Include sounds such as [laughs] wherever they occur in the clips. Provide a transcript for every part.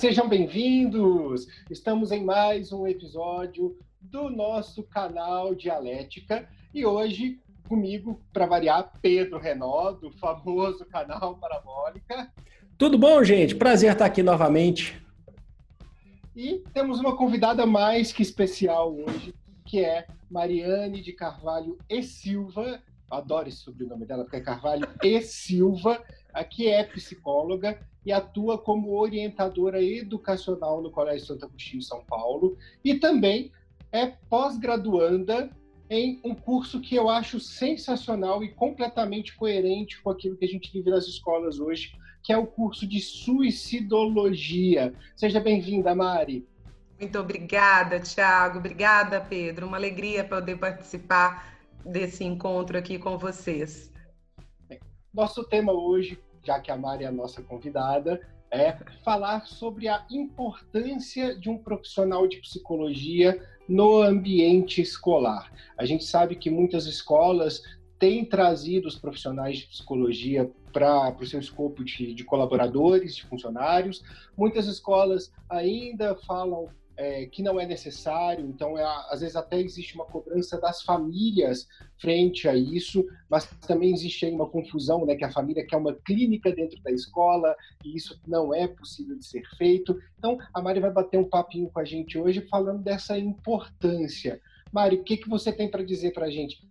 sejam bem-vindos! Estamos em mais um episódio do nosso canal Dialética e hoje comigo, para variar, Pedro Renó, do famoso canal Parabólica. Tudo bom, gente? Prazer estar aqui novamente. E temos uma convidada mais que especial hoje, que é Mariane de Carvalho e Silva. Adoro esse sobrenome dela, porque é Carvalho e Silva. Aqui é psicóloga e atua como orientadora educacional no Colégio Santo Agostinho, São Paulo. E também é pós-graduanda em um curso que eu acho sensacional e completamente coerente com aquilo que a gente vive nas escolas hoje, que é o curso de suicidologia. Seja bem-vinda, Mari. Muito obrigada, Tiago. Obrigada, Pedro. Uma alegria poder participar desse encontro aqui com vocês. Nosso tema hoje, já que a Mari é a nossa convidada, é falar sobre a importância de um profissional de psicologia no ambiente escolar. A gente sabe que muitas escolas têm trazido os profissionais de psicologia para o seu escopo de, de, colaboradores, de funcionários. Muitas escolas ainda falam é, que não é necessário, então é, às vezes até existe uma cobrança das famílias frente a isso, mas também existe aí uma confusão, né, que a família quer uma clínica dentro da escola e isso não é possível de ser feito. Então a Mari vai bater um papinho com a gente hoje falando dessa importância. Mari, o que, que você tem para dizer para a gente?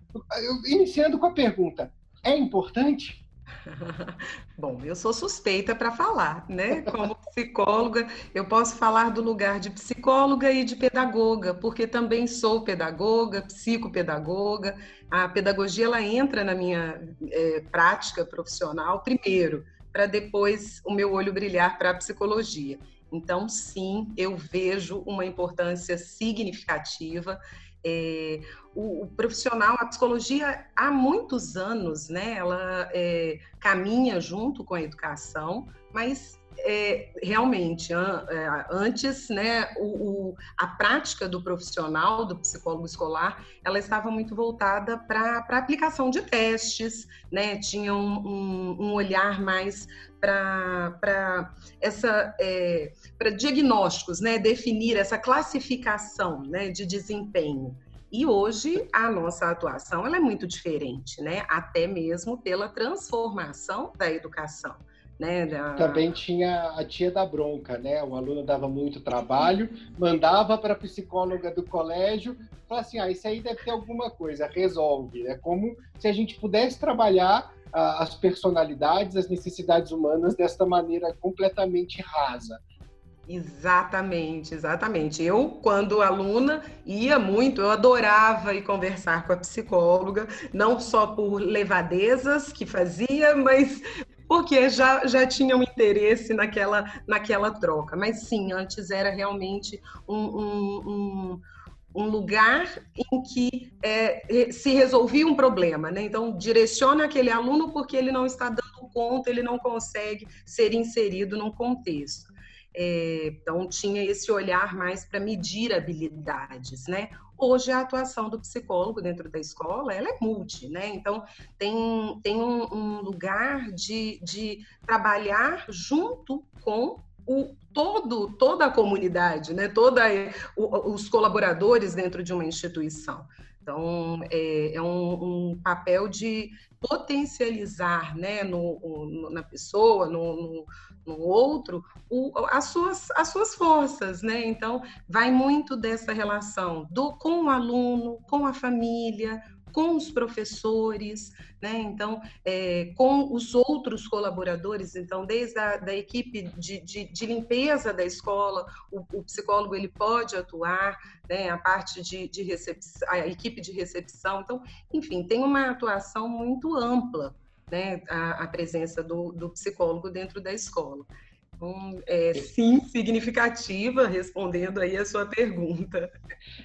Iniciando com a pergunta, é importante? [laughs] Bom, eu sou suspeita para falar, né? Como psicóloga, eu posso falar do lugar de psicóloga e de pedagoga, porque também sou pedagoga, psicopedagoga. A pedagogia ela entra na minha é, prática profissional primeiro, para depois o meu olho brilhar para a psicologia. Então, sim, eu vejo uma importância significativa é, o, o, profissional, a psicologia, há muitos anos, né, ela é, caminha junto com a educação, mas é, realmente, an, é, antes, né, o, o, a prática do profissional, do psicólogo escolar, ela estava muito voltada para a aplicação de testes, né, tinha um, um, um olhar mais para essa é, para diagnósticos, né, definir essa classificação, né, de desempenho. E hoje a nossa atuação ela é muito diferente, né? Até mesmo pela transformação da educação. Né, da... Também tinha a tia da bronca, né? O aluno dava muito trabalho, mandava para a psicóloga do colégio, falava assim: ah, isso aí deve ter alguma coisa, resolve. É como se a gente pudesse trabalhar ah, as personalidades, as necessidades humanas desta maneira completamente rasa. Exatamente, exatamente. Eu, quando aluna, ia muito, eu adorava ir conversar com a psicóloga, não só por levadezas que fazia, mas porque já, já tinha um interesse naquela, naquela troca. Mas sim, antes era realmente um, um, um um lugar em que é, se resolvia um problema, né? Então direciona aquele aluno porque ele não está dando conta, ele não consegue ser inserido num contexto. É, então, tinha esse olhar mais para medir habilidades, né? Hoje, a atuação do psicólogo dentro da escola, ela é multi, né? Então, tem, tem um, um lugar de, de trabalhar junto com o, todo, toda a comunidade, né? Toda os colaboradores dentro de uma instituição. Então, é, é um, um, papel de potencializar né, no, no na pessoa, no, no, outro, o, as, suas, as suas forças. Né? Então, vai muito dessa relação do, com o aluno, com a família, com os professores, né? Então, é, com os outros colaboradores, então, desde a da equipe de, de, de limpeza da escola, o, o, psicólogo ele pode atuar, né? A parte de, de recepção, a equipe de recepção, então, enfim, tem uma atuação muito ampla, né? A, a presença do, do psicólogo dentro da escola. Então, é, sim, significativa, respondendo aí a sua pergunta.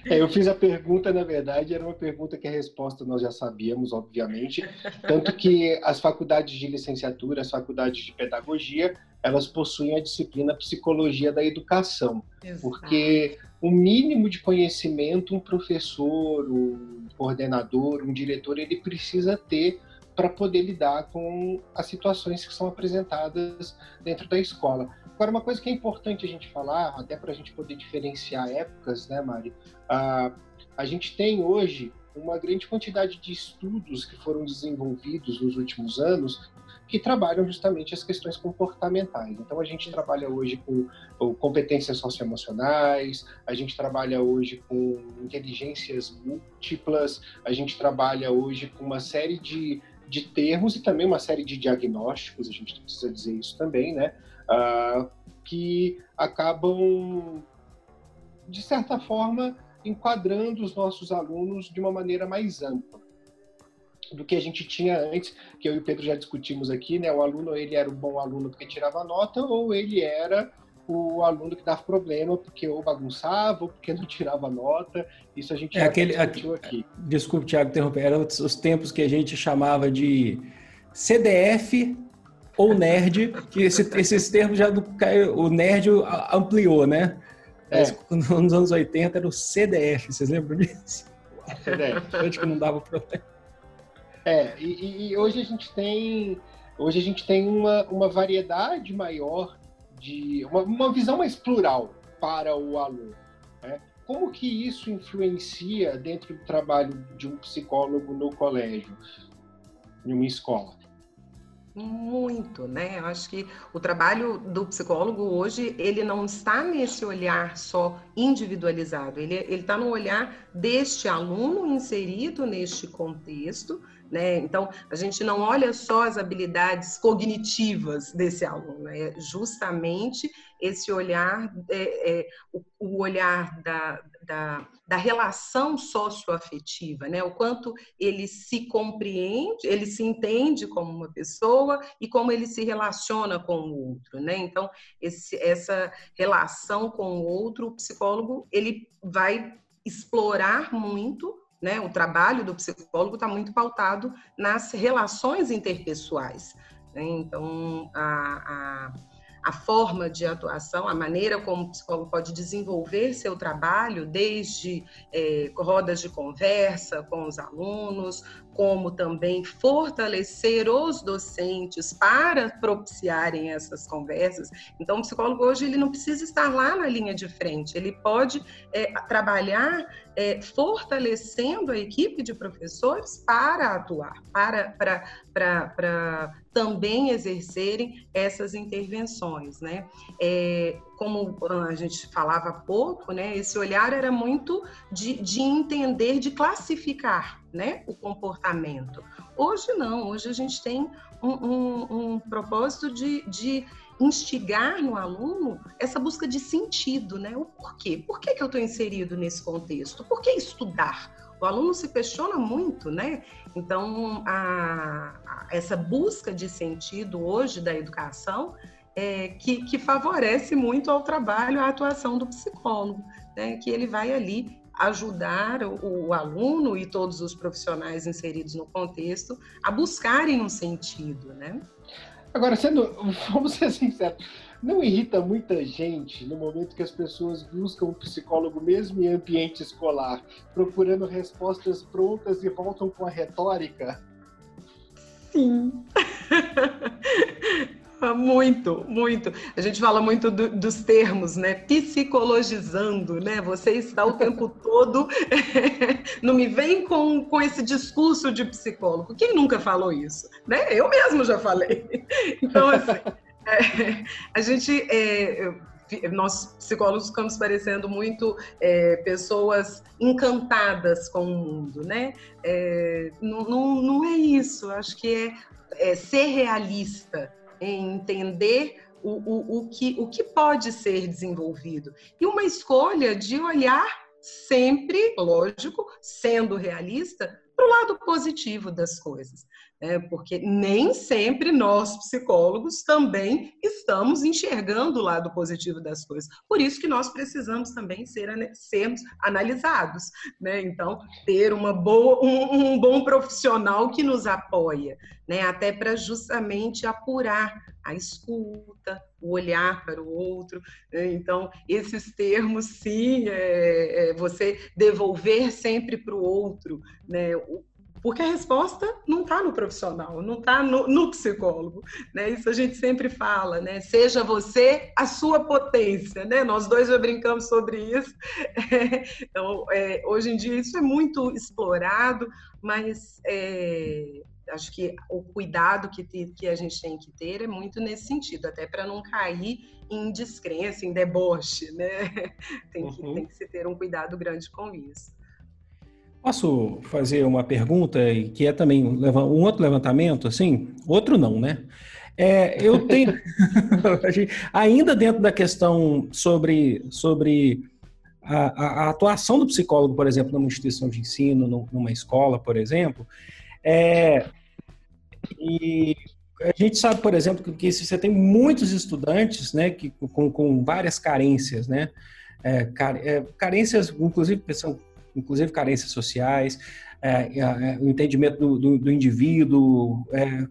É, eu fiz a pergunta, na verdade, era uma pergunta que a resposta nós já sabíamos, obviamente, tanto que as faculdades de licenciatura, as faculdades de pedagogia, elas possuem a disciplina Psicologia da Educação, Exato. porque o mínimo de conhecimento um professor, um coordenador, um diretor, ele precisa ter para poder lidar com as situações que são apresentadas dentro da escola. Agora, uma coisa que é importante a gente falar, até para a gente poder diferenciar épocas, né, Mari? Uh, a gente tem hoje uma grande quantidade de estudos que foram desenvolvidos nos últimos anos que trabalham justamente as questões comportamentais. Então, a gente trabalha hoje com, com competências socioemocionais, a gente trabalha hoje com inteligências múltiplas, a gente trabalha hoje com uma série de, de termos e também uma série de diagnósticos, a gente precisa dizer isso também, né? Uh, que acabam, de certa forma, enquadrando os nossos alunos de uma maneira mais ampla do que a gente tinha antes, que eu e o Pedro já discutimos aqui, né? O aluno ele era um bom aluno porque tirava nota ou ele era o aluno que dava problema porque ou bagunçava ou porque não [laughs] tirava nota. Isso a gente é, já aquele, discutiu aqui. Desculpe, Tiago, interromper. Eram os tempos que a gente chamava de CDF ou nerd, que esse, esses termos já do, o nerd ampliou, né? É. Nos anos 80 era o CDF, vocês lembram disso? CDF. Antes [laughs] que não dava problema. É, e, e, hoje a gente tem hoje a gente tem uma, uma variedade maior de uma, uma visão mais plural para o aluno. Né? Como que isso influencia dentro do trabalho de um psicólogo no colégio, em uma escola? Muito, né? Eu acho que o trabalho do psicólogo hoje, ele não está nesse olhar só individualizado, ele está no olhar deste aluno inserido neste contexto, né? Então, a gente não olha só as habilidades cognitivas desse aluno, é justamente esse olhar, é, é, o, o, olhar da, da, da, relação socioafetiva, né? o quanto ele se compreende, ele se entende como uma pessoa e como ele se relaciona com o outro. Né? Então, esse, essa relação com o outro, o psicólogo ele vai explorar muito né? O trabalho do psicólogo está muito pautado nas relações interpessoais. Né? Então, a, a, a, forma de atuação, a maneira como o psicólogo pode desenvolver seu trabalho, desde é, rodas de conversa com os alunos, como também fortalecer os docentes para propiciarem essas conversas. Então, o psicólogo hoje ele não precisa estar lá na linha de frente, ele pode é, trabalhar é, fortalecendo a equipe de professores para atuar, para, para, para, para também exercerem essas intervenções, né? É, como a gente falava há pouco, né? Esse olhar era muito de, de entender, de classificar, né? O comportamento. Hoje não, hoje a gente tem um, um, um propósito de, de instigar no aluno essa busca de sentido, né? O porquê? Por que, que eu estou inserido nesse contexto? Por que estudar? O aluno se questiona muito, né? Então, a, a, essa busca de sentido hoje da educação é, que, que, favorece muito ao trabalho, à atuação do psicólogo, né? Que ele vai ali ajudar o, o, aluno e todos os profissionais inseridos no contexto a buscarem um sentido, né? Agora, sendo, [laughs] vamos ser sinceros, não irrita muita gente no momento que as pessoas buscam um psicólogo mesmo em ambiente escolar, procurando respostas prontas e voltam com a retórica? Sim. [laughs] Muito, muito. A gente fala muito do, dos termos, né? Psicologizando, né? Você está o tempo [laughs] todo. [laughs] não me vem com, com esse discurso de psicólogo. Quem nunca falou isso? Né? Eu mesmo já falei. [laughs] Então, assim, é, a gente. É, nós psicólogos ficamos parecendo muito é, pessoas encantadas com o mundo, né? É, não, não, não é isso. Acho que é, é ser realista em entender o, o, o, que, o que pode ser desenvolvido. E uma escolha de olhar sempre, lógico, sendo realista, para o lado positivo das coisas né? porque nem sempre nós, psicólogos, também estamos enxergando o lado positivo das coisas. Por isso que nós precisamos também ser, sermos analisados. Né? Então, ter uma boa, um, um bom profissional que nos apoia, né? até para justamente apurar a escuta, o olhar para o outro. Né? Então, esses termos, sim, é, é você devolver sempre para o outro né? Porque a resposta não está no profissional, não está no, no, psicólogo, né? Isso a gente sempre fala, né? Seja você a sua potência, né? Nós dois já brincamos sobre isso. [laughs] então, é, hoje em dia isso é muito explorado, mas é, acho que o cuidado que, te, que a gente tem que ter é muito nesse sentido, até para não cair em descrença, em deboche, né? [laughs] Tem que, uhum. tem que se ter um cuidado grande com isso. Posso fazer uma pergunta que é também um outro levantamento, assim? Outro não, né? É, eu [laughs] tenho [laughs] ainda dentro da questão sobre, sobre a, a, atuação do psicólogo, por exemplo, numa instituição de ensino, numa escola, por exemplo, é, e a gente sabe, por exemplo, que se você tem muitos estudantes, né, que, com, com várias carências, né, é, é carências, inclusive, são, inclusive carências sociais, é, é, o entendimento do, do, do indivíduo, é,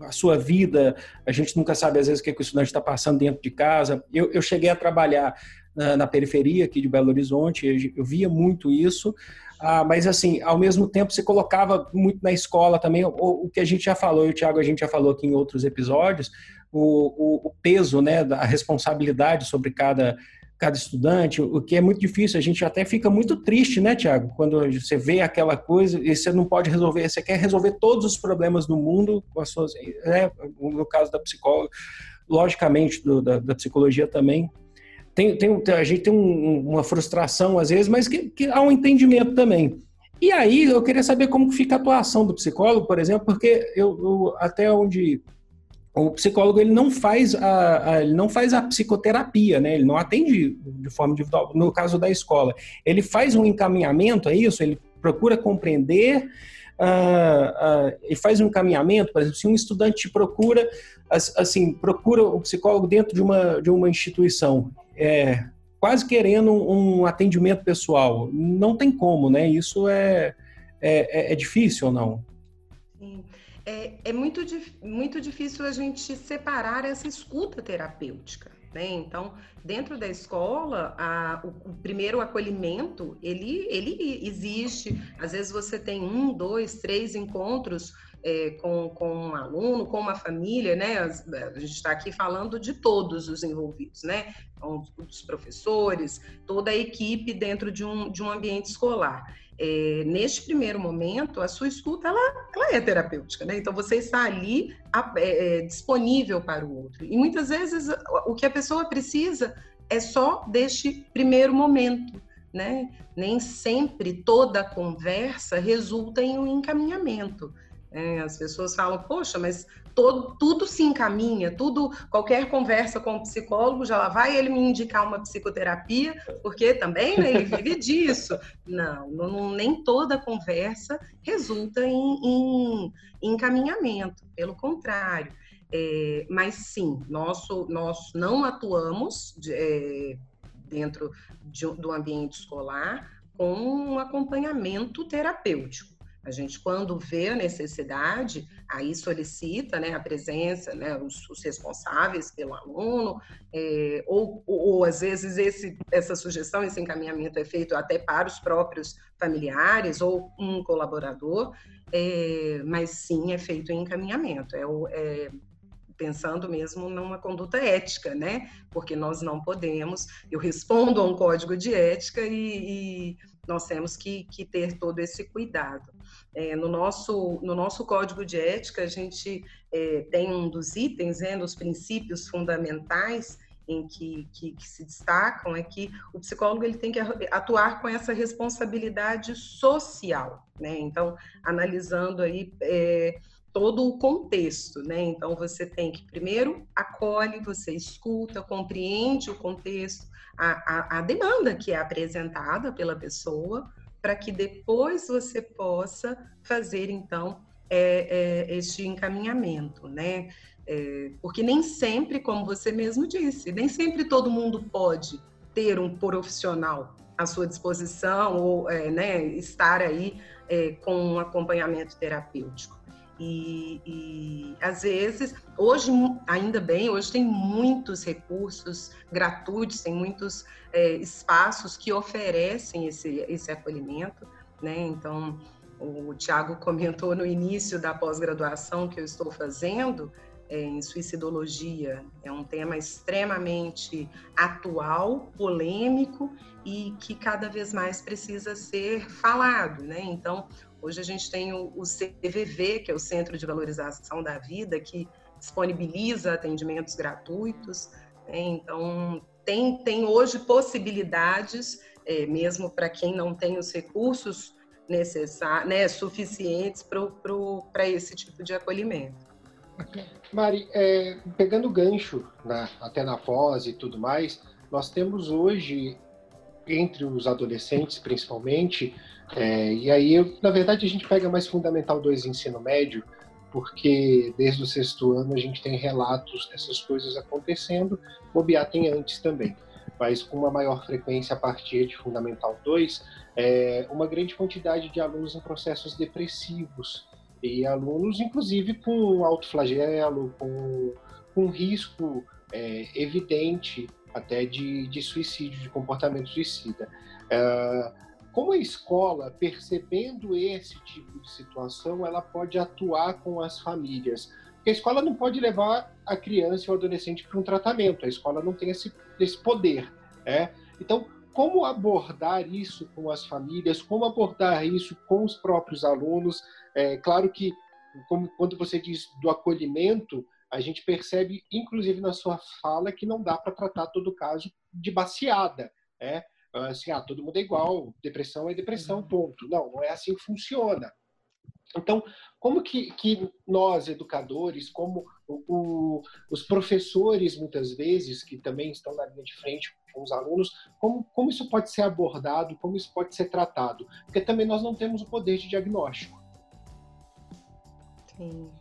a sua vida, a gente nunca sabe às vezes o que, que o estudante está passando dentro de casa. Eu, eu cheguei a trabalhar na, na, periferia aqui de Belo Horizonte, eu via muito isso, ah, mas assim, ao mesmo tempo se colocava muito na escola também, o, o que a gente já falou, e o Thiago a gente já falou aqui em outros episódios, o, o, o peso, né, da responsabilidade sobre cada cada estudante, o que é muito difícil. A gente até fica muito triste, né, Tiago? Quando você vê aquela coisa e você não pode resolver, você quer resolver todos os problemas do mundo com as suas. Né? No caso da psicóloga, logicamente, do, da, da, psicologia também. Tem, tem, a gente tem um, uma frustração às vezes, mas que, que há um entendimento também. E aí eu queria saber como fica a atuação do psicólogo, por exemplo, porque eu, eu até onde o psicólogo ele não faz a, a, ele não faz a psicoterapia, né? Ele não atende de forma individual. No caso da escola, ele faz um encaminhamento, é isso? Ele procura compreender uh, uh, e faz um encaminhamento. Por exemplo, se um estudante procura, assim, procura o psicólogo dentro de uma de uma instituição, é, quase querendo um atendimento pessoal, não tem como, né? Isso é é, é, é difícil ou não? Sim é, é muito, muito difícil a gente separar essa escuta terapêutica. Né? Então, dentro da escola, a, o, o, primeiro acolhimento, ele, ele existe. Às vezes você tem um, dois, três encontros é, com, com um aluno, com uma família, né? A gente está aqui falando de todos os envolvidos, né? Então, os professores, toda a equipe dentro de um, de um ambiente escolar é, neste primeiro momento, a sua escuta ela, ela é terapêutica, né? Então você está ali é, é, disponível para o outro. E muitas vezes o que a pessoa precisa é só deste primeiro momento, né? Nem sempre toda conversa resulta em um encaminhamento. É, as pessoas falam, poxa, mas todo, tudo se encaminha, tudo, qualquer conversa com o psicólogo, já lá vai ele me indicar uma psicoterapia, porque também né, ele vive [laughs] disso. Não, não, nem toda conversa resulta em, em, em encaminhamento, pelo contrário. É, mas sim, nosso, nós não atuamos de, é, dentro de, do ambiente escolar com um acompanhamento terapêutico. A gente, quando vê a necessidade, aí solicita né, a presença, né, os, os responsáveis pelo aluno, é, ou, ou, ou, às vezes esse, essa sugestão, esse encaminhamento é feito até para os próprios familiares ou um colaborador, é, mas sim é feito em encaminhamento. É, é pensando mesmo numa conduta ética, né? Porque nós não podemos, eu respondo a um código de ética e, e nós temos que, que, ter todo esse cuidado. É, no, nosso, no nosso código de ética, a gente é, tem um dos itens, né, dos princípios fundamentais em que, que, que, se destacam, é que o psicólogo ele tem que atuar com essa responsabilidade social, né? Então, analisando aí é, todo o contexto, né? Então você tem que primeiro acolhe, você escuta, compreende o contexto, a, a, a demanda que é apresentada pela pessoa, para que depois você possa fazer então é, é, este encaminhamento, né? É, porque nem sempre, como você mesmo disse, nem sempre todo mundo pode ter um profissional à sua disposição ou é, né, estar aí é, com um acompanhamento terapêutico. E, e, às vezes, hoje, ainda bem, hoje tem muitos recursos gratuitos, tem muitos é, espaços que oferecem esse, esse acolhimento, né? Então, o Tiago [laughs] comentou no início da pós-graduação que eu estou fazendo é, em suicidologia. É um tema extremamente atual, polêmico e que cada vez mais precisa ser falado, né? Então, hoje a gente tem o, CVV, que é o Centro de Valorização da Vida, que disponibiliza atendimentos gratuitos. Né? Então, tem, tem hoje possibilidades, é, mesmo para quem não tem os recursos necessários, né, suficientes para esse tipo de acolhimento. Mari, é, pegando o gancho na, até na pós e tudo mais, nós temos hoje, entre os adolescentes principalmente, é, e aí, na verdade, a gente pega mais Fundamental 2 ensino médio, porque desde o sexto ano a gente tem relatos dessas coisas acontecendo, bobear tem antes também, mas com uma maior frequência a partir de Fundamental 2, é, uma grande quantidade de alunos em processos depressivos, e alunos, inclusive, com autoflagelo, com, com risco é, evidente até de, de suicídio, de comportamento suicida. É, como a escola, percebendo esse tipo de situação, ela pode atuar com as famílias? Porque a escola não pode levar a criança ou adolescente para um tratamento, a escola não tem esse, esse poder. É? Então, como abordar isso com as famílias, como abordar isso com os próprios alunos. É claro que, como, quando você diz do acolhimento, a gente percebe, inclusive na sua fala, que não dá para tratar todo caso de baseada. É? Assim, ah, todo mundo é igual, depressão é depressão, uhum. ponto. Não, não é assim que funciona. Então, como que, que nós, educadores, como o, o, os professores, muitas vezes, que também estão na linha de frente com os alunos, como, como isso pode ser abordado, como isso pode ser tratado? Porque também nós não temos o poder de diagnóstico. Sim.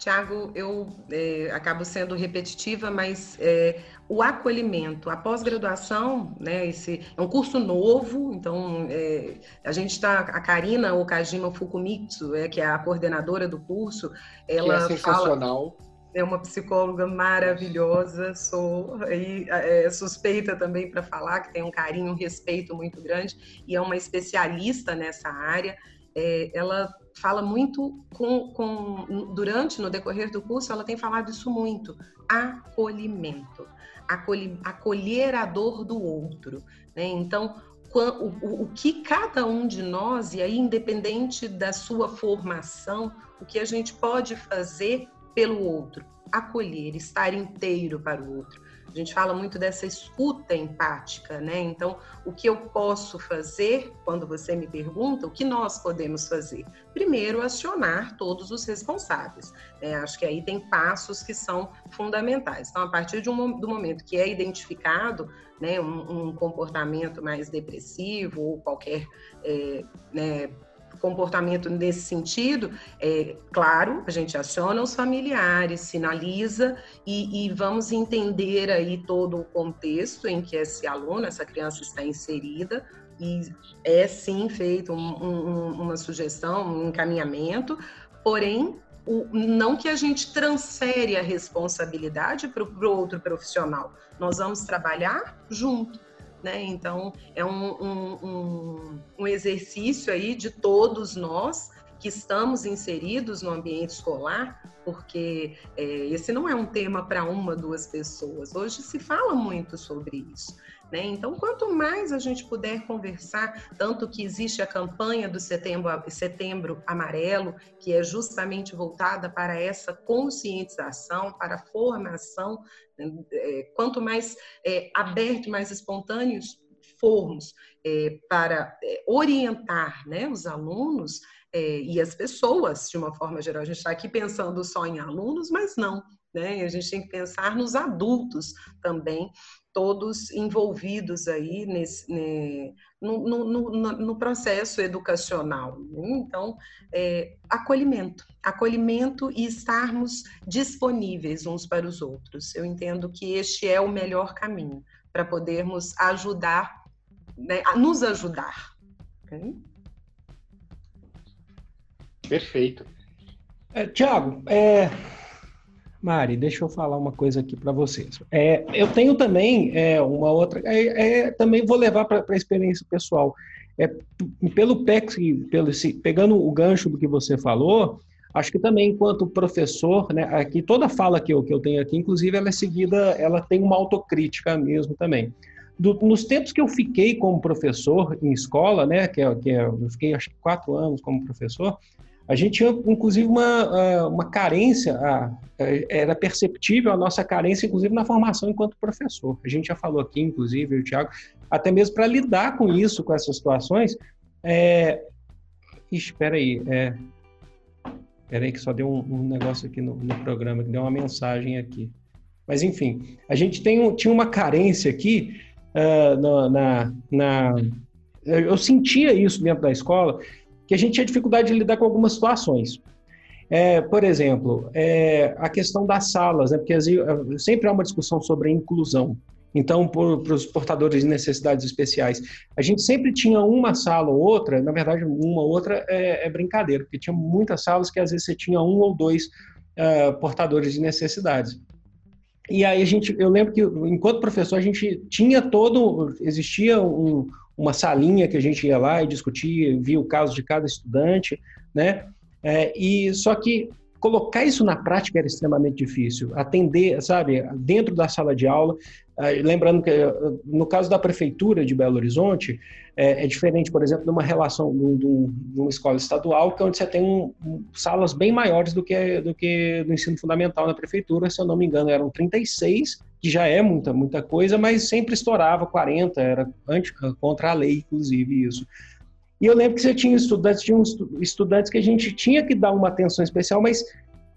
Tiago, eu é, acabo sendo repetitiva, mas é, o acolhimento, a pós-graduação, né, esse é um curso novo, então é, a gente está, a Karina Okajima Fukumitsu, é, que é a coordenadora do curso, ela que é sensacional. Fala, é uma psicóloga maravilhosa, sou aí, é, suspeita também para falar, que tem um carinho, um respeito muito grande, e é uma especialista nessa área. É, ela fala muito com, com, durante, no decorrer do curso, ela tem falado isso muito, acolhimento, acolher, acolher a dor do outro. Né? Então, o, o, que cada um de nós, e aí independente da sua formação, o que a gente pode fazer pelo outro, acolher, estar inteiro para o outro. A gente fala muito dessa escuta empática, né? Então, o que eu posso fazer quando você me pergunta, o que nós podemos fazer? Primeiro, acionar todos os responsáveis. Né? Acho que aí tem passos que são fundamentais. Então, a partir um, do momento que é identificado né, um, um comportamento mais depressivo ou qualquer é, né, comportamento nesse sentido, é claro, a gente aciona os familiares, sinaliza e, e, vamos entender aí todo o contexto em que esse aluno, essa criança está inserida e é sim feito um, um, uma sugestão, um encaminhamento, porém o, não que a gente transfere a responsabilidade para o outro profissional, nós vamos trabalhar junto né? Então, é um, um, um, exercício aí de todos nós que estamos inseridos no ambiente escolar, porque é, esse não é um tema para uma, duas pessoas. Hoje se fala muito sobre isso. Né? Então, quanto mais a gente puder conversar, tanto que existe a campanha do setembro, setembro Amarelo, que é justamente voltada para essa conscientização, para a formação, né? é, quanto mais é, aberto, mais espontâneos formos é, para é, orientar né, os alunos, é, e as pessoas, de uma forma geral. A gente está aqui pensando só em alunos, mas não. Né? A gente tem que pensar nos adultos também, todos envolvidos aí nesse, né, no, no, no, no, processo educacional. Então, é, acolhimento, acolhimento e estarmos disponíveis uns para os outros. Eu entendo que este é o melhor caminho para podermos ajudar, né, a nos ajudar. Okay? Perfeito. É, Tiago, é, Mari, deixa eu falar uma coisa aqui para vocês. É, eu tenho também é, uma outra. É, é também vou levar para a experiência pessoal. É, pelo PEX, pelo, pegando o gancho do que você falou, acho que também, enquanto professor, né, aqui toda fala que eu, que eu tenho aqui, inclusive, ela é seguida, ela tem uma autocrítica mesmo também. Do, nos tempos que eu fiquei como professor em escola, né, que, é, que é, eu fiquei acho que quatro anos como professor, a gente tinha, inclusive, uma, uma carência, era perceptível a nossa carência, inclusive, na formação enquanto professor. A gente já falou aqui, inclusive, o Tiago, até mesmo para lidar com isso, com essas situações. É... Ixi, espera aí. É... Espera aí que só deu um, um negócio aqui no, no, programa, que deu uma mensagem aqui. Mas, enfim, a gente tem, tinha uma carência aqui uh, na, na... Eu sentia isso dentro da escola, que a gente tinha dificuldade de lidar com algumas situações. É, por exemplo, é, a questão das salas, né, porque sempre há uma discussão sobre a inclusão. Então, para os portadores de necessidades especiais, a gente sempre tinha uma sala ou outra, na verdade, uma ou outra é, é brincadeira, porque tinha muitas salas que às vezes você tinha um ou dois uh, portadores de necessidades. E aí a gente, eu lembro que enquanto professor a gente tinha todo, existia um, uma salinha que a gente ia lá e discutia, via o caso de cada estudante, né? É, e só que colocar isso na prática era extremamente difícil. Atender, sabe, dentro da sala de aula. É, lembrando que no caso da prefeitura de Belo Horizonte é, é diferente, por exemplo, de uma relação de, de, uma escola estadual, que é onde você tem um, um, salas bem maiores do que do que no ensino fundamental na prefeitura. Se eu não me engano, eram 36 que já é muita, muita coisa, mas sempre estourava 40, era anti, contra a lei, inclusive, isso. E eu lembro que você tinha estudantes, tinha estudantes que a gente tinha que dar uma atenção especial, mas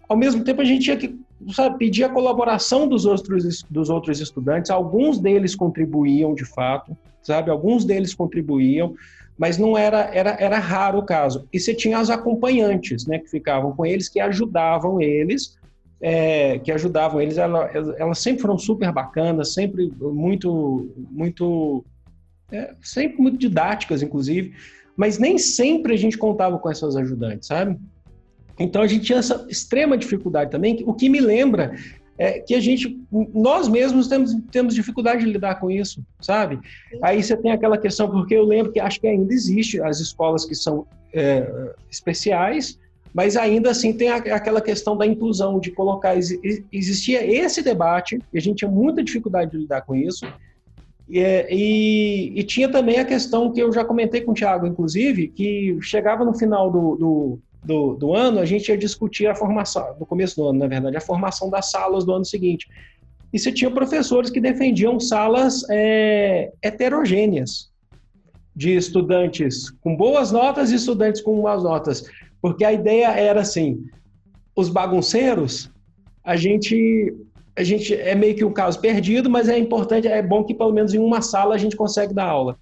ao mesmo tempo a gente tinha que sabe, pedir a colaboração dos outros, dos outros estudantes. Alguns deles contribuíam de fato, sabe? Alguns deles contribuíam, mas não era, era, era raro o caso. E você tinha as acompanhantes, né, que ficavam com eles, que ajudavam eles é, que ajudavam eles, ela, elas sempre foram super bacanas, sempre muito, muito, é, sempre muito didáticas, inclusive, mas nem sempre a gente contava com essas ajudantes, sabe? Então a gente tinha essa extrema dificuldade também, o que me lembra é que a gente, nós mesmos temos, temos dificuldade de lidar com isso, sabe? Aí você tem aquela questão, porque eu lembro que acho que ainda existe as escolas que são é, especiais, mas ainda assim tem aquela questão da inclusão, de colocar. Existia esse debate, e a gente tinha muita dificuldade de lidar com isso. E, e, e, tinha também a questão que eu já comentei com o Tiago, inclusive, que chegava no final do, do, do, do, ano, a gente ia discutir a formação, no começo do ano, na verdade, a formação das salas do ano seguinte. E você tinha professores que defendiam salas é, heterogêneas, de estudantes com boas notas e estudantes com más notas. Porque a ideia era assim, os bagunceiros, a gente a gente é meio que um caso perdido, mas é importante, é bom que pelo menos em uma sala a gente consegue dar aula.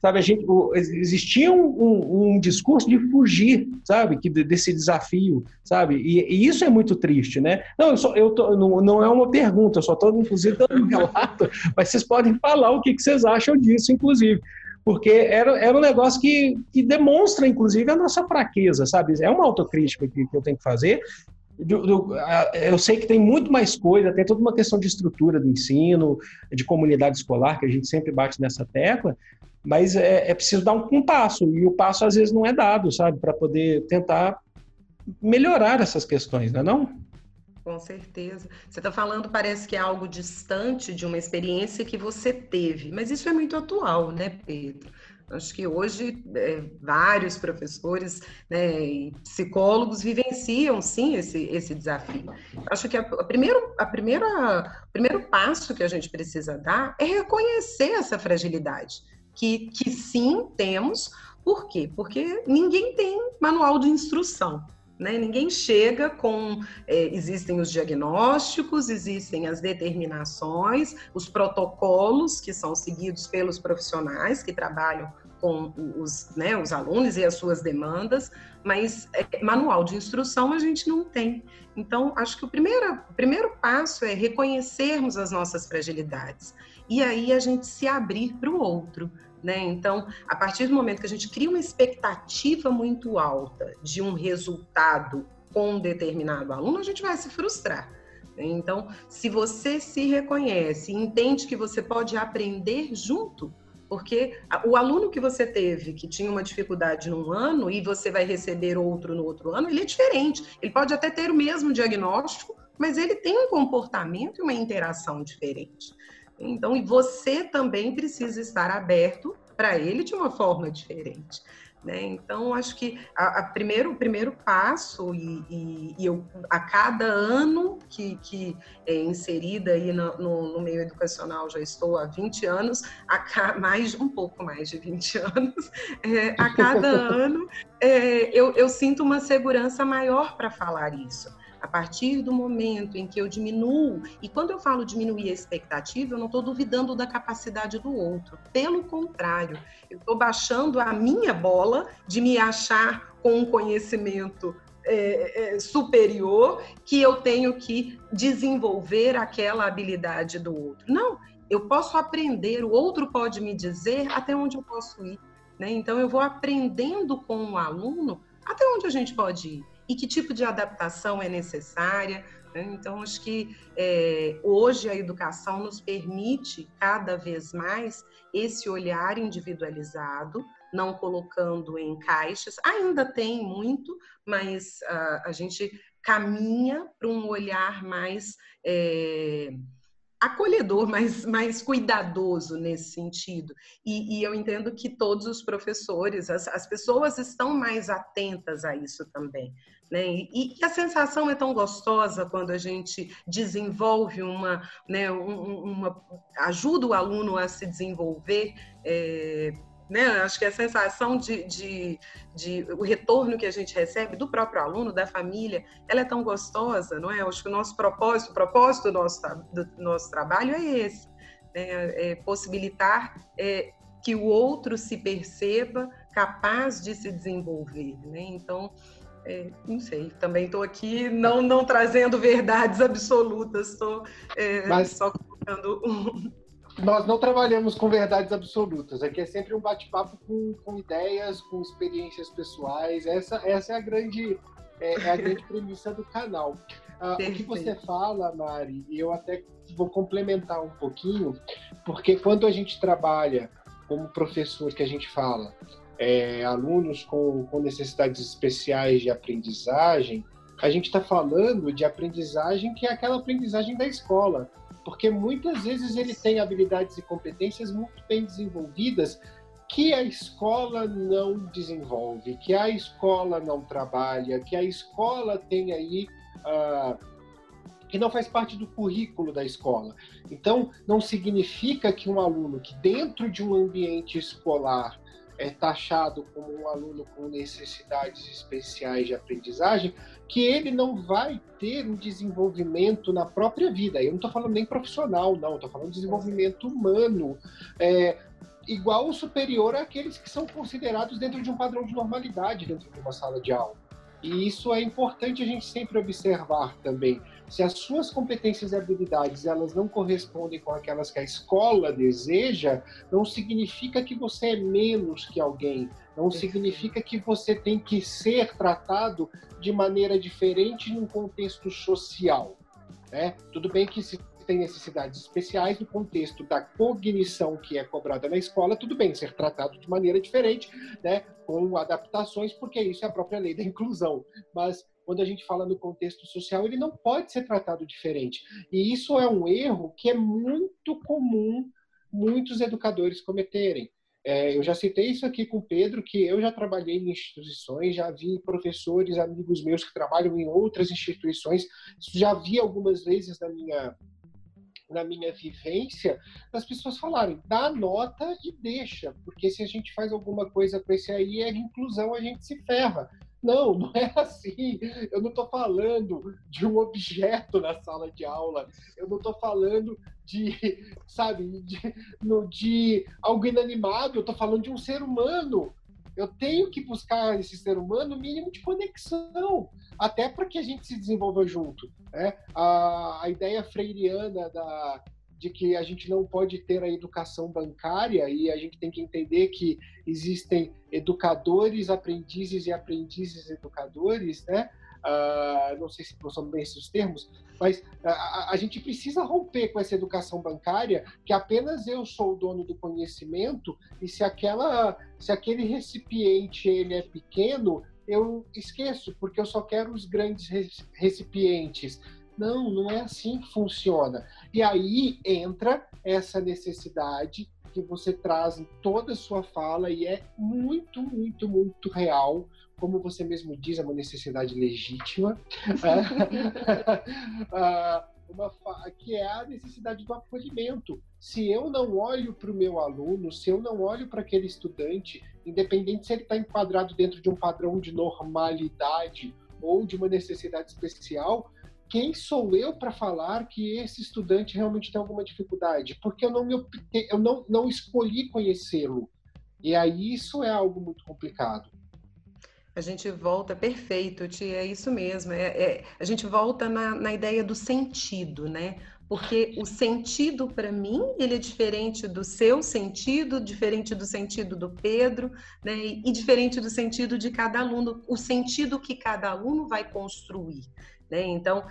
Sabe, a gente existia um, um, um discurso de fugir, sabe, que desse desafio, sabe? E, e, isso é muito triste, né? Não, eu, só, eu tô, não, não é uma pergunta, eu só estou inclusive dando um [laughs] relato, mas vocês podem falar o que, que vocês acham disso, inclusive porque era, era um negócio que, que demonstra, inclusive, a nossa fraqueza, sabe? É uma autocrítica que, que eu tenho que fazer. Do, do, eu sei que tem muito mais coisa, tem toda uma questão de estrutura do ensino, de comunidade escolar, que a gente sempre bate nessa tecla, mas é, é preciso dar um, um passo, e o passo às vezes não é dado, sabe? Para poder tentar melhorar essas questões, não é não? Com certeza. Você está falando, parece que é algo distante de uma experiência que você teve, mas isso é muito atual, né, Pedro? Acho que hoje é, vários professores né, e psicólogos vivenciam sim esse, esse desafio. Acho que a, a, primeiro, a primeira, o primeiro passo que a gente precisa dar é reconhecer essa fragilidade, que, que sim temos. Por quê? Porque ninguém tem manual de instrução. Né? Ninguém chega com. É, existem os diagnósticos, existem as determinações, os protocolos que são seguidos pelos profissionais que trabalham com os, né, os alunos e as suas demandas, mas é, manual de instrução a gente não tem. Então, acho que o primeiro, o primeiro passo é reconhecermos as nossas fragilidades e aí a gente se abrir para o outro. Né? Então, a partir do momento que a gente cria uma expectativa muito alta de um resultado com um determinado aluno, a gente vai se frustrar. Então, se você se reconhece, entende que você pode aprender junto, porque o aluno que você teve, que tinha uma dificuldade num ano e você vai receber outro no outro ano, ele é diferente. Ele pode até ter o mesmo diagnóstico, mas ele tem um comportamento e uma interação diferente. Então, e você também precisa estar aberto para ele de uma forma diferente. Né? Então, acho que a, a primeiro, o primeiro passo, e, e, e, eu, a cada ano que, que é inserida aí no, no, no, meio educacional, já estou há 20 anos, [laughs] a, mais, um pouco mais de 20 anos, é, a cada [laughs] ano é, eu, eu sinto uma segurança maior para falar isso. A partir do momento em que eu diminuo, e quando eu falo diminuir a expectativa, eu não estou duvidando da capacidade do outro. Pelo contrário, eu estou baixando a minha bola de me achar com um conhecimento é, é, superior que eu tenho que desenvolver aquela habilidade do outro. Não, eu posso aprender, o outro pode me dizer até onde eu posso ir. Né? Então, eu vou aprendendo com o aluno até onde a gente pode ir e que tipo de adaptação é necessária. Né? Então, acho que é, hoje a educação nos permite cada vez mais esse olhar individualizado, não colocando em caixas. Ainda tem muito, mas uh, a gente caminha para um olhar mais. É, acolhedor, mais, mais cuidadoso nesse sentido. E, e, eu entendo que todos os professores, as, as pessoas estão mais atentas a isso também. Né? E, e, a sensação é tão gostosa quando a gente desenvolve uma, né, uma ajuda o aluno a se desenvolver. É, né? Acho que a sensação de, de, de, o retorno que a gente recebe do próprio aluno, da família, ela é tão gostosa, não é? Acho que o nosso propósito, o propósito do nosso, do nosso trabalho é esse, né? é possibilitar é, que o outro se perceba capaz de se desenvolver, né? Então, é, não sei, também estou aqui não, não trazendo verdades absolutas, estou é, Mas... só colocando um nós não trabalhamos com verdades absolutas. Aqui é sempre um bate-papo com, com ideias, com experiências pessoais. Essa, essa é a grande é, é a grande [laughs] premissa do canal. Ah, o que você fala, Mari, e eu até vou complementar um pouquinho, porque quando a gente trabalha como professor, que a gente fala, é, alunos com, com necessidades especiais de aprendizagem, a gente está falando de aprendizagem que é aquela aprendizagem da escola porque muitas vezes ele tem habilidades e competências muito bem desenvolvidas que a escola não desenvolve, que a escola não trabalha, que a escola tem aí uh, que não faz parte do currículo da escola. Então, não significa que um aluno que dentro de um ambiente escolar é taxado como um aluno com necessidades especiais de aprendizagem, que ele não vai ter um desenvolvimento na própria vida. Eu não estou falando nem profissional, não, estou falando de desenvolvimento humano. É, igual ou superior àqueles que são considerados dentro de um padrão de normalidade dentro de uma sala de aula. E isso é importante a gente sempre observar também. Se as suas competências e habilidades elas não correspondem com aquelas que a escola deseja, não significa que você é menos que alguém. Não significa que você tem que ser tratado de maneira diferente num contexto social. Né? Tudo bem que se tem necessidades especiais no contexto da cognição que é cobrada na escola, tudo bem ser tratado de maneira diferente, né, com adaptações, porque isso é a própria lei da inclusão. Mas quando a gente fala no contexto social, ele não pode ser tratado diferente. E isso é um erro que é muito comum muitos educadores cometerem. É, eu já citei isso aqui com o Pedro, que eu já trabalhei em instituições, já vi professores, amigos meus que trabalham em outras instituições, já vi algumas vezes na minha na minha vivência, as pessoas falarem, dá nota e deixa, porque se a gente faz alguma coisa com esse aí, é inclusão, a gente se ferra. Não, não é assim. Eu não estou falando de um objeto na sala de aula. Eu não estou falando de, sabe, de, no, de algo inanimado. Eu estou falando de um ser humano. Eu tenho que buscar esse ser humano mínimo de conexão até para que a gente se desenvolva junto. Né? A, a ideia freiriana da, de que a gente não pode ter a educação bancária e a gente tem que entender que existem educadores, aprendizes e aprendizes educadores, né? uh, não sei se são bem esses termos, mas a, a, gente precisa romper com essa educação bancária que apenas eu sou o dono do conhecimento e se aquela, se aquele recipiente ele é pequeno, eu esqueço porque eu só quero os grandes recipientes. Não, não é assim que funciona. E aí entra essa necessidade que você traz em toda a sua fala e é muito, muito, muito real. Como você mesmo diz, é uma necessidade legítima. [laughs] [laughs] Ah, uma, que é a necessidade do acolhimento. Se eu não olho para o meu aluno, se eu não olho para aquele estudante, independente se ele está enquadrado dentro de um padrão de normalidade ou de uma necessidade especial, quem sou eu para falar que esse estudante realmente tem alguma dificuldade? Porque eu não, me, eu não, não escolhi conhecê-lo. E aí isso é algo muito complicado. A gente volta, perfeito, Tia, é isso mesmo. É, é a gente volta na, na ideia do sentido, né? Porque o sentido para mim ele é diferente do seu sentido, diferente do sentido do Pedro, né? E diferente do sentido de cada aluno, o sentido que cada aluno vai construir. Né? Então,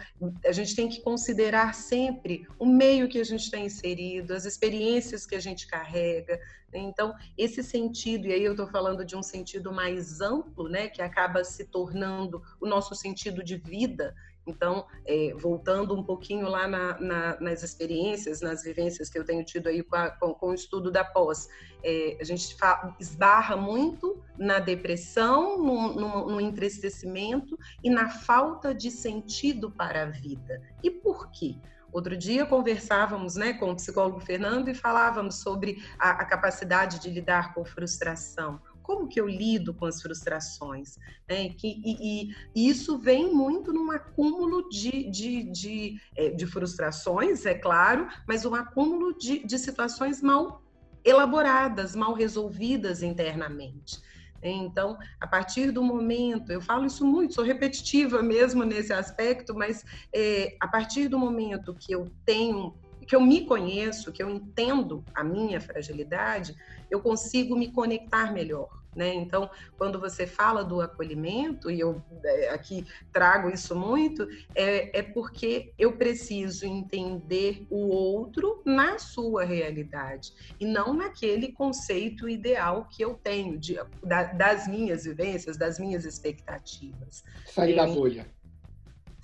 a gente tem que considerar sempre o meio que a gente está inserido, as experiências que a gente carrega. Né? Então, esse sentido, e aí eu estou falando de um sentido mais amplo, né, que acaba se tornando o nosso sentido de vida, então, é, voltando um pouquinho lá na, na, nas experiências, nas vivências que eu tenho tido aí com, a, com, com o estudo da pós, é, a gente esbarra muito na depressão, no, no, no entristecimento e na falta de sentido para a vida. E por quê? Outro dia conversávamos né, com o psicólogo Fernando e falávamos sobre a, a capacidade de lidar com frustração como que eu lido com as frustrações? Né? Que, e, e, isso vem muito num acúmulo de, de, de, é, de, frustrações, é claro, mas um acúmulo de, de situações mal elaboradas, mal resolvidas internamente. Então, a partir do momento, eu falo isso muito, sou repetitiva mesmo nesse aspecto, mas é, a partir do momento que eu tenho que eu me conheço, que eu entendo a minha fragilidade, eu consigo me conectar melhor. Né? Então, quando você fala do acolhimento, e eu é, aqui trago isso muito, é, é porque eu preciso entender o outro na sua realidade e não naquele conceito ideal que eu tenho de, da, das minhas vivências, das minhas expectativas. Sair da bolha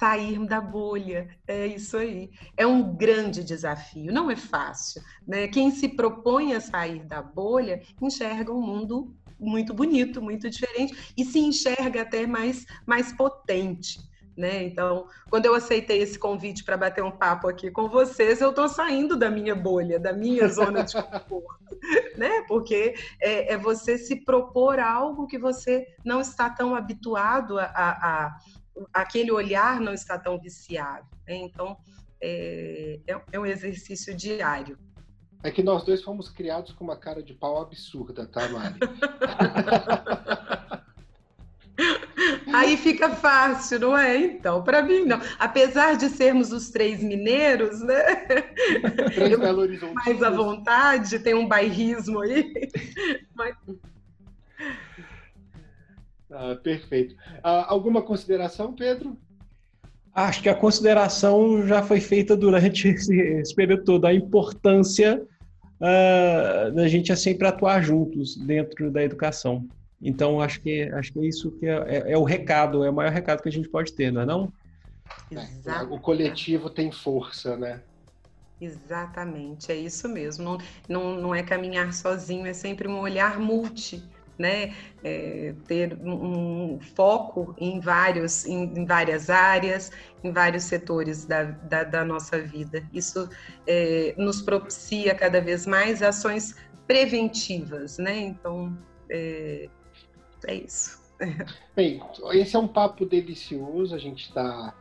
sair da bolha. É isso aí. É um grande desafio, não é fácil. Né? Quem se propõe a sair da bolha enxerga um mundo muito bonito, muito diferente e se enxerga até mais, mais potente. Né? Então, quando eu aceitei esse convite para bater um papo aqui com vocês, eu estou saindo da minha bolha, da minha zona de conforto, [laughs] né? Porque é, é, você se propor algo que você não está tão habituado a, a, aquele olhar não está tão viciado. Né? Então, é, é, é, um exercício diário. É que nós dois fomos criados com uma cara de pau absurda, tá, Mari? [laughs] Aí fica fácil, não é? Então, para mim, não. Apesar de sermos os três mineiros, né? Três Belo Mais à vontade, tem um bairrismo aí. Mas... Ah, perfeito. Ah, alguma consideração, Pedro? Acho que a consideração já foi feita durante [laughs] esse, esse período todo, a importância uh, da gente sempre atuar juntos dentro da educação. Então, acho que, acho que é isso que é, é, é, o recado, é o maior recado que a gente pode ter, não é não? É, o coletivo tem força, né? Exatamente, é isso mesmo. Não, não, não é caminhar sozinho, é sempre um olhar multi né? É, ter um foco em, vários, em, em, várias áreas, em vários setores da, da, da nossa vida. Isso é, nos propicia cada vez mais ações preventivas, né? Então, é, é isso. Bem, esse é um papo delicioso, a gente está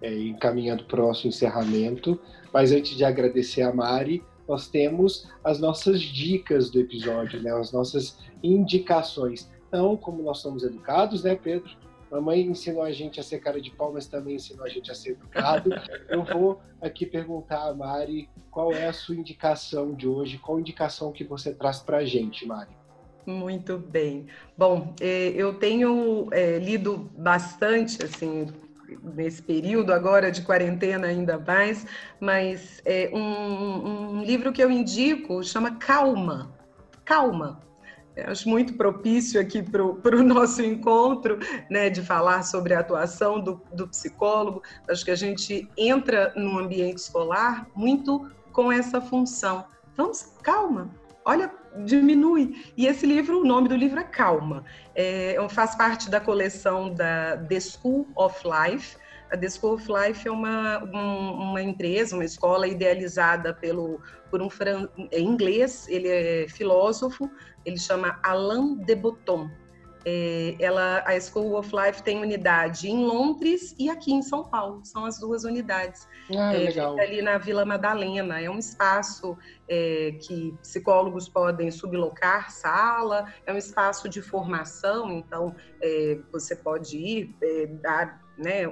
é, encaminhando para o nosso encerramento, mas antes de agradecer a Mari, nós temos as nossas dicas do episódio, né? as nossas indicações. Então, como nós somos educados, né, Pedro? Mamãe ensinou a gente a ser cara de pau, mas também ensinou a gente a ser educado. [laughs] Eu vou aqui perguntar a Mari qual é a sua indicação de hoje, qual indicação que você traz para a gente, Mari? Muito bem. Bom, é, eu tenho é, lido bastante, assim, nesse período agora de quarentena ainda mais, mas é um, um livro que eu indico chama Calma. Calma. Acho muito propício aqui para o [laughs] nosso encontro, né, de falar sobre a atuação do, do psicólogo. Acho que a gente entra no ambiente escolar muito com essa função. Vamos, calma, olha, diminui. E esse livro, o nome do livro é Calma. É, faz parte da coleção da The School of Life. A The School of Life é uma, um, uma empresa, uma escola idealizada pelo, por um fran... é inglês, ele é filósofo, ele chama Alain de Botton. É, ela, a School of Life tem unidade em Londres e aqui em São Paulo, são as duas unidades. Ah, é, legal. ali na Vila Madalena, é um espaço é, que psicólogos podem sublocar sala, é um espaço de formação, então é, você pode ir é, dar né,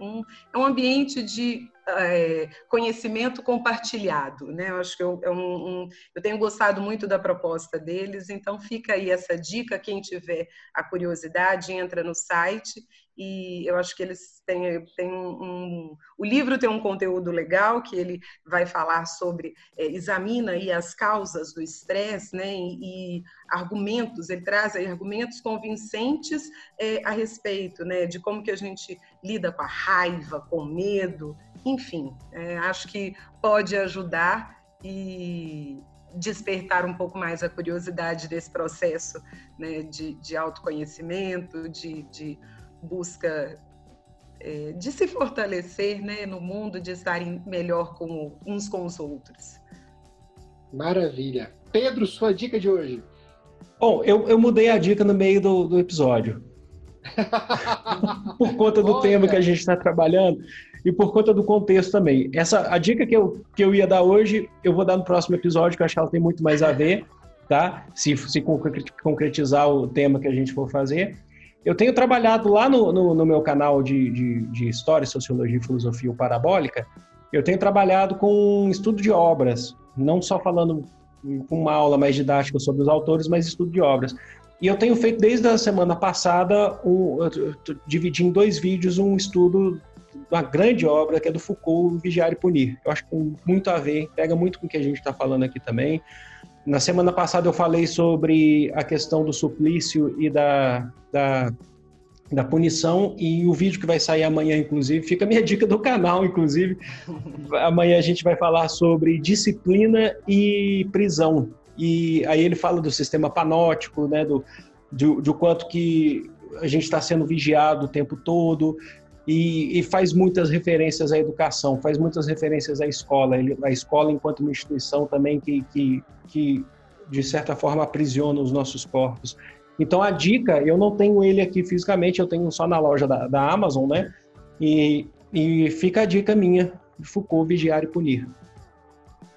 um, é um ambiente de é, conhecimento compartilhado, né? Eu acho que eu, é um, um, eu tenho gostado muito da proposta deles, então fica aí essa dica, quem tiver a curiosidade, entra no site e eu acho que eles têm, têm um, o livro tem um conteúdo legal que ele vai falar sobre é, examina aí as causas do estresse, né? E, e, argumentos, ele traz aí argumentos convincentes é, a respeito, né? De como que a gente lida com a raiva, com medo, enfim, é, acho que pode ajudar e despertar um pouco mais a curiosidade desse processo né, de, de autoconhecimento, de, de busca é, de se fortalecer né, no mundo, de estarem melhor com, uns com os outros. Maravilha. Pedro, sua dica de hoje? Bom, eu, eu mudei a dica no meio do, do episódio. [laughs] por conta do Olha. tema que a gente está trabalhando e por conta do contexto também. Essa, a dica que eu, que eu ia dar hoje, eu vou dar no próximo episódio, que eu acho que ela tem muito mais a ver, tá? Se, se concretizar o tema que a gente for fazer. Eu tenho trabalhado lá no, no, no meu canal de, de, de, História, Sociologia e Filosofia Parabólica, eu tenho trabalhado com estudo de obras, não só falando com uma aula mais didática sobre os autores, mas estudo de obras. E eu tenho feito desde a semana passada, um, dividi em dois vídeos um estudo uma grande obra que é do Foucault, Vigiar e Punir. Eu acho que tem muito a ver, pega muito com o que a gente está falando aqui também. Na semana passada eu falei sobre a questão do suplício e da, da, da punição e o vídeo que vai sair amanhã, inclusive, fica a minha dica do canal, inclusive. [laughs] amanhã a gente vai falar sobre disciplina e prisão. E aí ele fala do sistema panótico, né, do, de, de o quanto que a gente está sendo vigiado o tempo todo, e, e, faz muitas referências à educação, faz muitas referências à escola, a escola enquanto uma instituição também que, que, que de certa forma aprisiona os nossos corpos. Então a dica, eu não tenho ele aqui fisicamente, eu tenho só na loja da, da Amazon, né? E, e fica a dica minha, Foucault, Vigiar e Punir.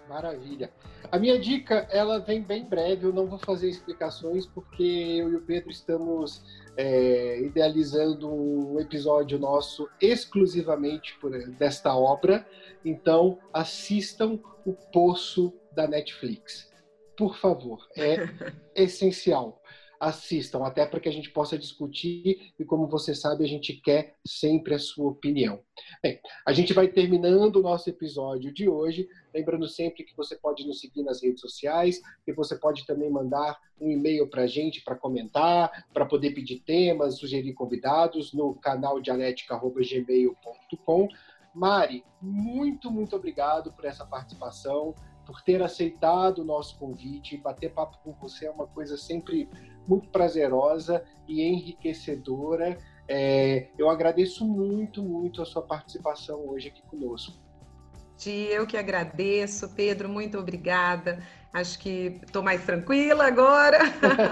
Maravilha. A minha dica, ela vem bem breve, eu não vou fazer explicações porque eu e o Pedro estamos é, idealizando um episódio nosso exclusivamente por, desta obra. Então, assistam O Poço da Netflix. Por favor, é [laughs] essencial assistam, até para que a gente possa discutir e, como você sabe, a gente quer sempre a sua opinião. Bem, a gente vai terminando o nosso episódio de hoje, lembrando sempre que você pode nos seguir nas redes sociais, que você pode também mandar um e-mail para a gente para comentar, para poder pedir temas, sugerir convidados no canal dialética.gmail.com. Mari, muito, muito obrigado por essa participação por ter aceitado o nosso convite. Bater papo com você é uma coisa sempre muito prazerosa e enriquecedora. É, eu agradeço muito, muito a sua participação hoje aqui conosco. Eu que agradeço, Pedro, muito obrigada. Acho que estou mais tranquila agora.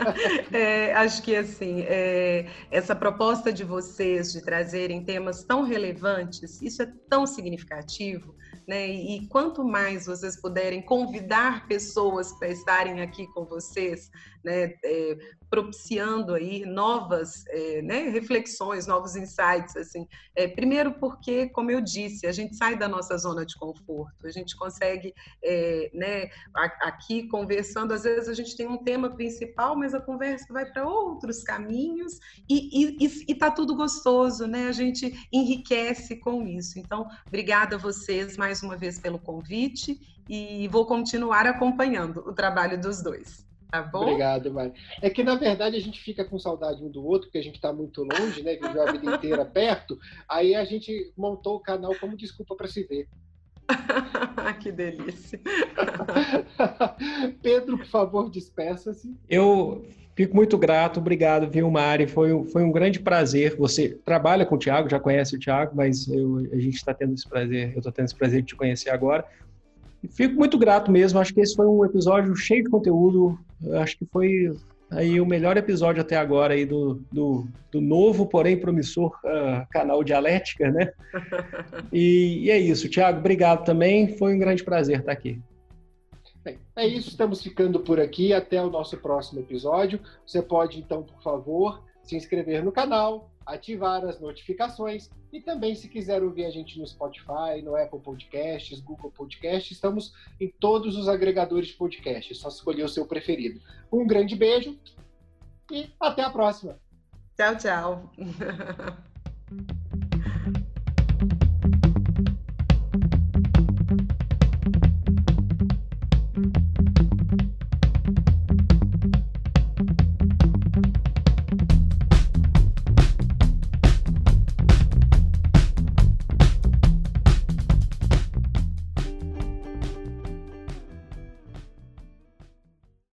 [laughs] é, acho que assim, é, essa proposta de vocês de trazerem temas tão relevantes, isso é tão significativo né? E quanto mais vocês puderem convidar pessoas para estarem aqui com vocês, né, é, propiciando aí novas é, né, reflexões, novos insights. Assim. É, primeiro porque, como eu disse, a gente sai da nossa zona de conforto, a gente consegue, é, né, aqui conversando, às vezes a gente tem um tema principal, mas a conversa vai para outros caminhos e está tudo gostoso, né? A gente enriquece com isso. Então, obrigada a vocês mais uma vez pelo convite e vou continuar acompanhando o trabalho dos dois. Tá bom? Obrigado, Mari. É que, na verdade, a gente fica com saudade um do outro, porque a gente está muito longe, né? Viveu a vida inteira perto. Aí a gente montou o canal como desculpa para se ver. [laughs] que delícia. [laughs] Pedro, por favor, despeça-se. Eu fico muito grato, obrigado, viu, Mari? Foi, foi um grande prazer. Você trabalha com o Thiago, já conhece o Thiago, mas eu, a gente está tendo esse prazer, eu estou tendo esse prazer de te conhecer agora. Fico muito grato mesmo. Acho que esse foi um episódio cheio de conteúdo. Acho que foi aí o melhor episódio até agora aí do, do, do novo, porém promissor uh, canal Dialética, né? [laughs] E, e, é isso, Tiago. Obrigado também. Foi um grande prazer estar aqui. Bem, é isso. Estamos ficando por aqui. Até o nosso próximo episódio. Você pode então, por favor, se inscrever no canal, ativar as notificações e também se quiser ouvir a gente no Spotify, no Apple Podcasts, Google Podcasts, estamos em todos os agregadores de podcasts, só escolher o seu preferido. Um grande beijo e até a próxima. Tchau, tchau. [laughs]